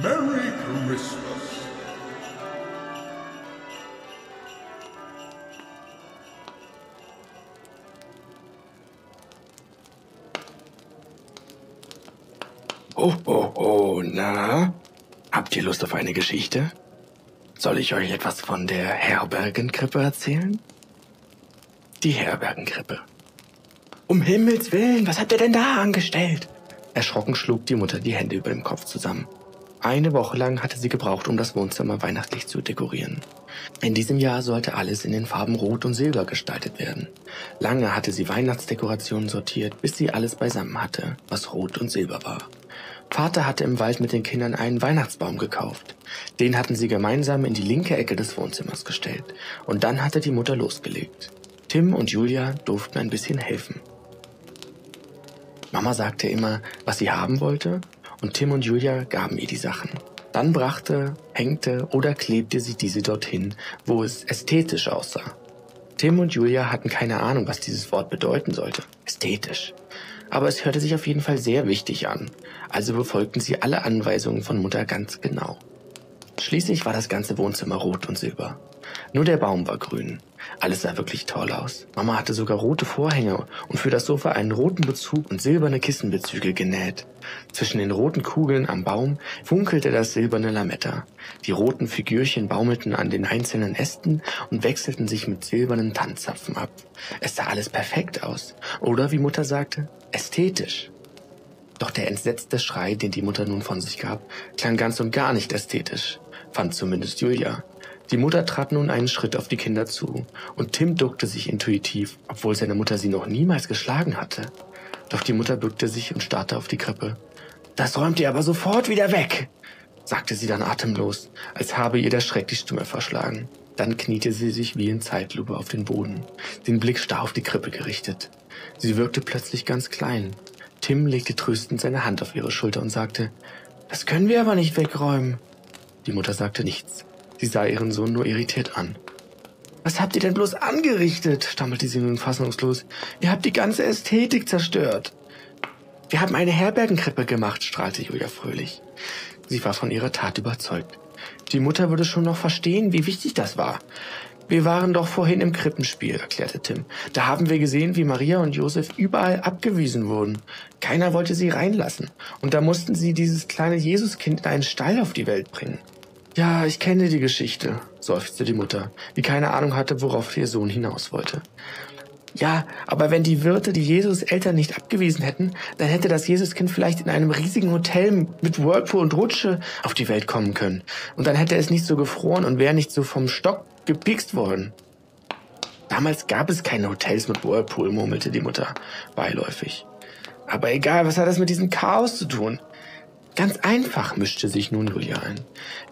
Merry Christmas. Oh, oh, oh, na? Habt ihr Lust auf eine Geschichte? Soll ich euch etwas von der Herbergenkrippe erzählen? Die Herbergenkrippe. Um Himmels Willen, was habt ihr denn da angestellt? Erschrocken schlug die Mutter die Hände über dem Kopf zusammen. Eine Woche lang hatte sie gebraucht, um das Wohnzimmer weihnachtlich zu dekorieren. In diesem Jahr sollte alles in den Farben Rot und Silber gestaltet werden. Lange hatte sie Weihnachtsdekorationen sortiert, bis sie alles beisammen hatte, was Rot und Silber war. Vater hatte im Wald mit den Kindern einen Weihnachtsbaum gekauft. Den hatten sie gemeinsam in die linke Ecke des Wohnzimmers gestellt. Und dann hatte die Mutter losgelegt. Tim und Julia durften ein bisschen helfen. Mama sagte immer, was sie haben wollte, und Tim und Julia gaben ihr die Sachen. Dann brachte, hängte oder klebte sie diese dorthin, wo es ästhetisch aussah. Tim und Julia hatten keine Ahnung, was dieses Wort bedeuten sollte. Ästhetisch. Aber es hörte sich auf jeden Fall sehr wichtig an, also befolgten sie alle Anweisungen von Mutter ganz genau. Schließlich war das ganze Wohnzimmer rot und silber. Nur der Baum war grün. Alles sah wirklich toll aus. Mama hatte sogar rote Vorhänge und für das Sofa einen roten Bezug und silberne Kissenbezüge genäht. Zwischen den roten Kugeln am Baum funkelte das silberne Lametta. Die roten Figürchen baumelten an den einzelnen Ästen und wechselten sich mit silbernen Tanzzapfen ab. Es sah alles perfekt aus. Oder wie Mutter sagte, ästhetisch. Doch der entsetzte Schrei, den die Mutter nun von sich gab, klang ganz und gar nicht ästhetisch, fand zumindest Julia. Die Mutter trat nun einen Schritt auf die Kinder zu, und Tim duckte sich intuitiv, obwohl seine Mutter sie noch niemals geschlagen hatte. Doch die Mutter bückte sich und starrte auf die Krippe. Das räumt ihr aber sofort wieder weg, sagte sie dann atemlos, als habe ihr der Schreck die Stimme verschlagen. Dann kniete sie sich wie in Zeitlupe auf den Boden, den Blick starr auf die Krippe gerichtet. Sie wirkte plötzlich ganz klein. Tim legte tröstend seine Hand auf ihre Schulter und sagte, das können wir aber nicht wegräumen. Die Mutter sagte nichts. Sie sah ihren Sohn nur irritiert an. Was habt ihr denn bloß angerichtet? stammelte sie nun fassungslos. Ihr habt die ganze Ästhetik zerstört. Wir haben eine Herbergenkrippe gemacht, strahlte Julia fröhlich. Sie war von ihrer Tat überzeugt. Die Mutter würde schon noch verstehen, wie wichtig das war. Wir waren doch vorhin im Krippenspiel, erklärte Tim. Da haben wir gesehen, wie Maria und Josef überall abgewiesen wurden. Keiner wollte sie reinlassen. Und da mussten sie dieses kleine Jesuskind in einen Stall auf die Welt bringen. Ja, ich kenne die Geschichte, seufzte die Mutter, die keine Ahnung hatte, worauf ihr Sohn hinaus wollte. Ja, aber wenn die Wirte die Jesus Eltern nicht abgewiesen hätten, dann hätte das Jesuskind vielleicht in einem riesigen Hotel mit Whirlpool und Rutsche auf die Welt kommen können. Und dann hätte es nicht so gefroren und wäre nicht so vom Stock gepikst worden. Damals gab es keine Hotels mit Whirlpool, murmelte die Mutter beiläufig. Aber egal, was hat das mit diesem Chaos zu tun? Ganz einfach, mischte sich nun Julia ein.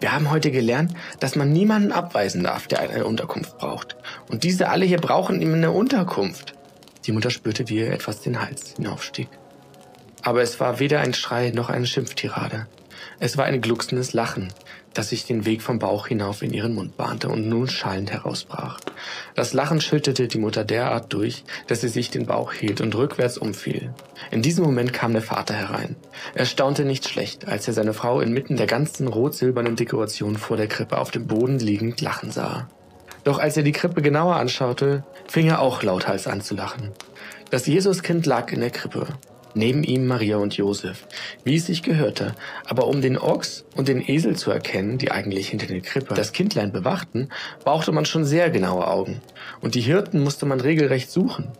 Wir haben heute gelernt, dass man niemanden abweisen darf, der eine Unterkunft braucht. Und diese alle hier brauchen ihm eine Unterkunft. Die Mutter spürte, wie ihr etwas den Hals hinaufstieg. Aber es war weder ein Schrei noch eine Schimpftirade. Es war ein glucksendes Lachen, das sich den Weg vom Bauch hinauf in ihren Mund bahnte und nun schallend herausbrach. Das Lachen schüttete die Mutter derart durch, dass sie sich den Bauch hielt und rückwärts umfiel. In diesem Moment kam der Vater herein. Er staunte nicht schlecht, als er seine Frau inmitten der ganzen rot-silbernen Dekoration vor der Krippe auf dem Boden liegend lachen sah. Doch als er die Krippe genauer anschaute, fing er auch lauthals an zu lachen. Das Jesuskind lag in der Krippe neben ihm Maria und Josef, wie es sich gehörte. Aber um den Ochs und den Esel zu erkennen, die eigentlich hinter der Krippe das Kindlein bewachten, brauchte man schon sehr genaue Augen. Und die Hirten musste man regelrecht suchen.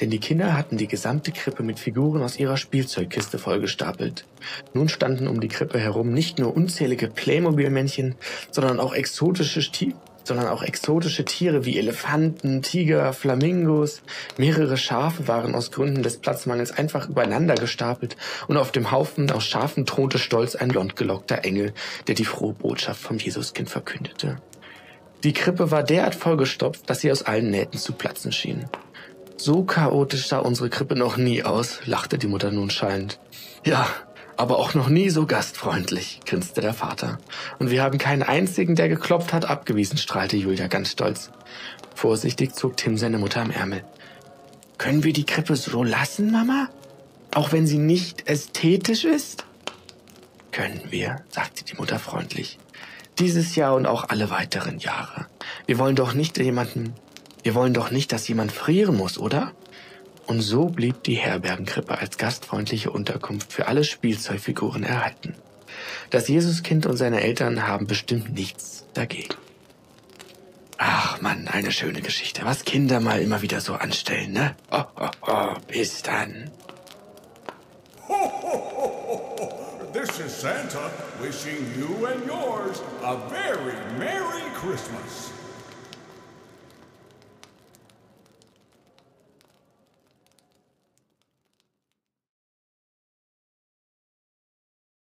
Denn die Kinder hatten die gesamte Krippe mit Figuren aus ihrer Spielzeugkiste vollgestapelt. Nun standen um die Krippe herum nicht nur unzählige Playmobil-Männchen, sondern auch exotische sondern auch exotische Tiere wie Elefanten, Tiger, Flamingos. Mehrere Schafe waren aus Gründen des Platzmangels einfach übereinander gestapelt und auf dem Haufen aus Schafen thronte stolz ein blondgelockter Engel, der die frohe Botschaft vom Jesuskind verkündete. Die Krippe war derart vollgestopft, dass sie aus allen Nähten zu platzen schien. So chaotisch sah unsere Krippe noch nie aus, lachte die Mutter nun schallend. Ja, aber auch noch nie so gastfreundlich, grinste der Vater. Und wir haben keinen einzigen, der geklopft hat, abgewiesen, strahlte Julia ganz stolz. Vorsichtig zog Tim seine Mutter am Ärmel. Können wir die Krippe so lassen, Mama? Auch wenn sie nicht ästhetisch ist? Können wir, sagte die Mutter freundlich. Dieses Jahr und auch alle weiteren Jahre. Wir wollen doch nicht jemanden, wir wollen doch nicht, dass jemand frieren muss, oder? Und so blieb die Herbergenkrippe als gastfreundliche Unterkunft für alle Spielzeugfiguren erhalten. Das Jesuskind und seine Eltern haben bestimmt nichts dagegen. Ach Mann, eine schöne Geschichte. Was Kinder mal immer wieder so anstellen, ne? Oh, oh, oh, bis dann. This is Santa wishing you and yours a very Merry Christmas.